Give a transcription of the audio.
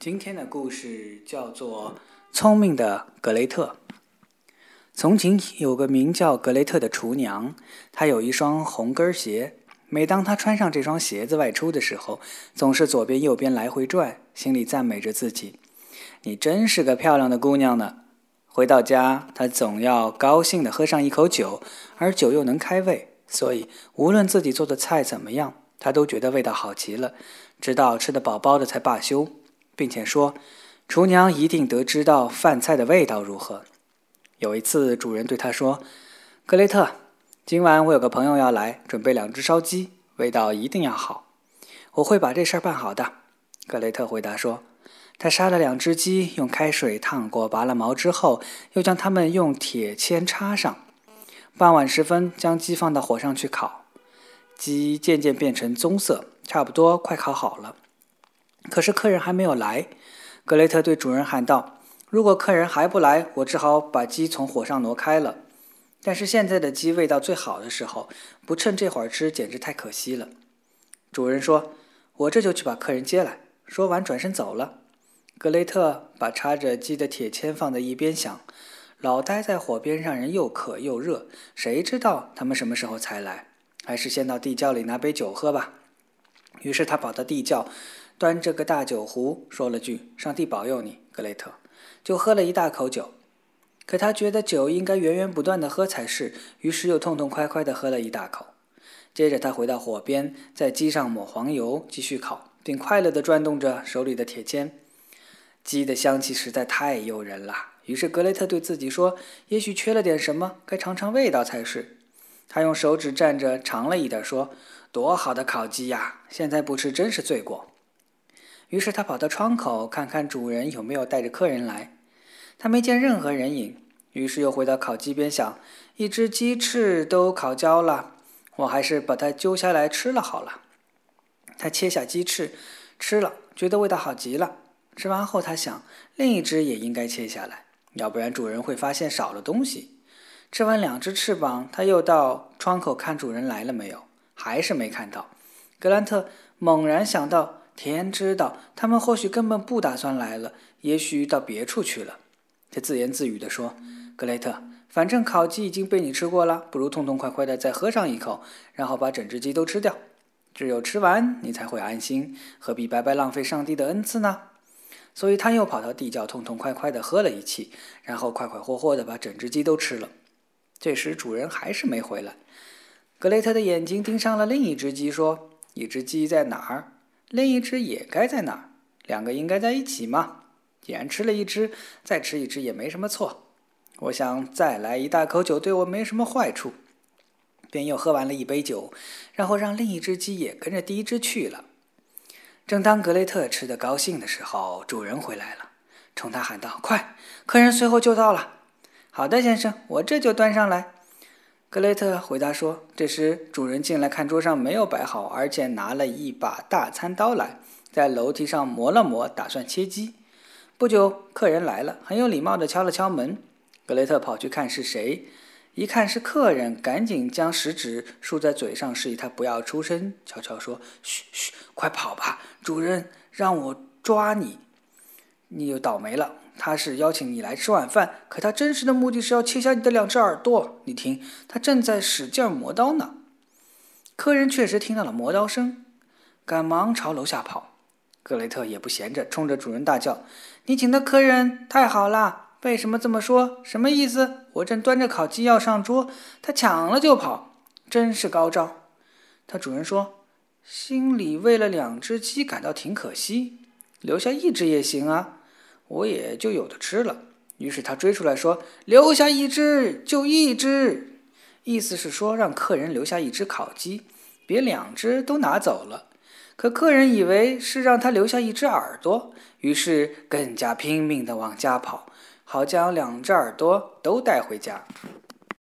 今天的故事叫做《聪明的格雷特》。从前有个名叫格雷特的厨娘，她有一双红跟鞋。每当她穿上这双鞋子外出的时候，总是左边右边来回转，心里赞美着自己：“你真是个漂亮的姑娘呢。”回到家，她总要高兴地喝上一口酒，而酒又能开胃，所以无论自己做的菜怎么样，她都觉得味道好极了，直到吃得饱饱的才罢休。并且说，厨娘一定得知道饭菜的味道如何。有一次，主人对他说：“格雷特，今晚我有个朋友要来，准备两只烧鸡，味道一定要好。我会把这事儿办好的。”格雷特回答说：“他杀了两只鸡，用开水烫过，拔了毛之后，又将它们用铁签插上。傍晚时分，将鸡放到火上去烤。鸡渐渐变成棕色，差不多快烤好了。”可是客人还没有来，格雷特对主人喊道：“如果客人还不来，我只好把鸡从火上挪开了。但是现在的鸡味道最好的时候，不趁这会儿吃，简直太可惜了。”主人说：“我这就去把客人接来。”说完转身走了。格雷特把插着鸡的铁签放在一边，想：老待在火边让人又渴又热，谁知道他们什么时候才来？还是先到地窖里拿杯酒喝吧。于是他跑到地窖。端着个大酒壶，说了句“上帝保佑你，格雷特”，就喝了一大口酒。可他觉得酒应该源源不断的喝才是，于是又痛痛快快地喝了一大口。接着他回到火边，在鸡上抹黄油，继续烤，并快乐地转动着手里的铁签。鸡的香气实在太诱人了，于是格雷特对自己说：“也许缺了点什么，该尝尝味道才是。”他用手指蘸着尝了一点，说：“多好的烤鸡呀！现在不吃真是罪过。”于是他跑到窗口看看主人有没有带着客人来，他没见任何人影，于是又回到烤鸡边想：一只鸡翅都烤焦了，我还是把它揪下来吃了好了。他切下鸡翅吃了，觉得味道好极了。吃完后他想，另一只也应该切下来，要不然主人会发现少了东西。吃完两只翅膀，他又到窗口看主人来了没有，还是没看到。格兰特猛然想到。天知道，他们或许根本不打算来了，也许到别处去了。他自言自语地说：“格雷特，反正烤鸡已经被你吃过了，不如痛痛快快地再喝上一口，然后把整只鸡都吃掉。只有吃完，你才会安心。何必白白浪费上帝的恩赐呢？”所以他又跑到地窖，痛痛快快地喝了一气，然后快快活活地把整只鸡都吃了。这时主人还是没回来。格雷特的眼睛盯上了另一只鸡，说：“一只鸡在哪儿？”另一只也该在那儿，两个应该在一起嘛。既然吃了一只，再吃一只也没什么错。我想再来一大口酒对我没什么坏处，便又喝完了一杯酒，然后让另一只鸡也跟着第一只去了。正当格雷特吃得高兴的时候，主人回来了，冲他喊道：“快，客人随后就到了。”“好的，先生，我这就端上来。”格雷特回答说：“这时，主人进来，看桌上没有摆好，而且拿了一把大餐刀来，在楼梯上磨了磨，打算切鸡。不久，客人来了，很有礼貌地敲了敲门。格雷特跑去看是谁，一看是客人，赶紧将食指竖在嘴上，示意他不要出声，悄悄说：‘嘘嘘，快跑吧，主人让我抓你，你又倒霉了。’”他是邀请你来吃晚饭，可他真实的目的是要切下你的两只耳朵。你听，他正在使劲磨刀呢。客人确实听到了磨刀声，赶忙朝楼下跑。格雷特也不闲着，冲着主人大叫：“你请的客人太好了！为什么这么说？什么意思？我正端着烤鸡要上桌，他抢了就跑，真是高招。”他主人说：“心里为了两只鸡感到挺可惜，留下一只也行啊。”我也就有的吃了。于是他追出来说：“留下一只，就一只。”意思是说让客人留下一只烤鸡，别两只都拿走了。可客人以为是让他留下一只耳朵，于是更加拼命地往家跑，好将两只耳朵都带回家。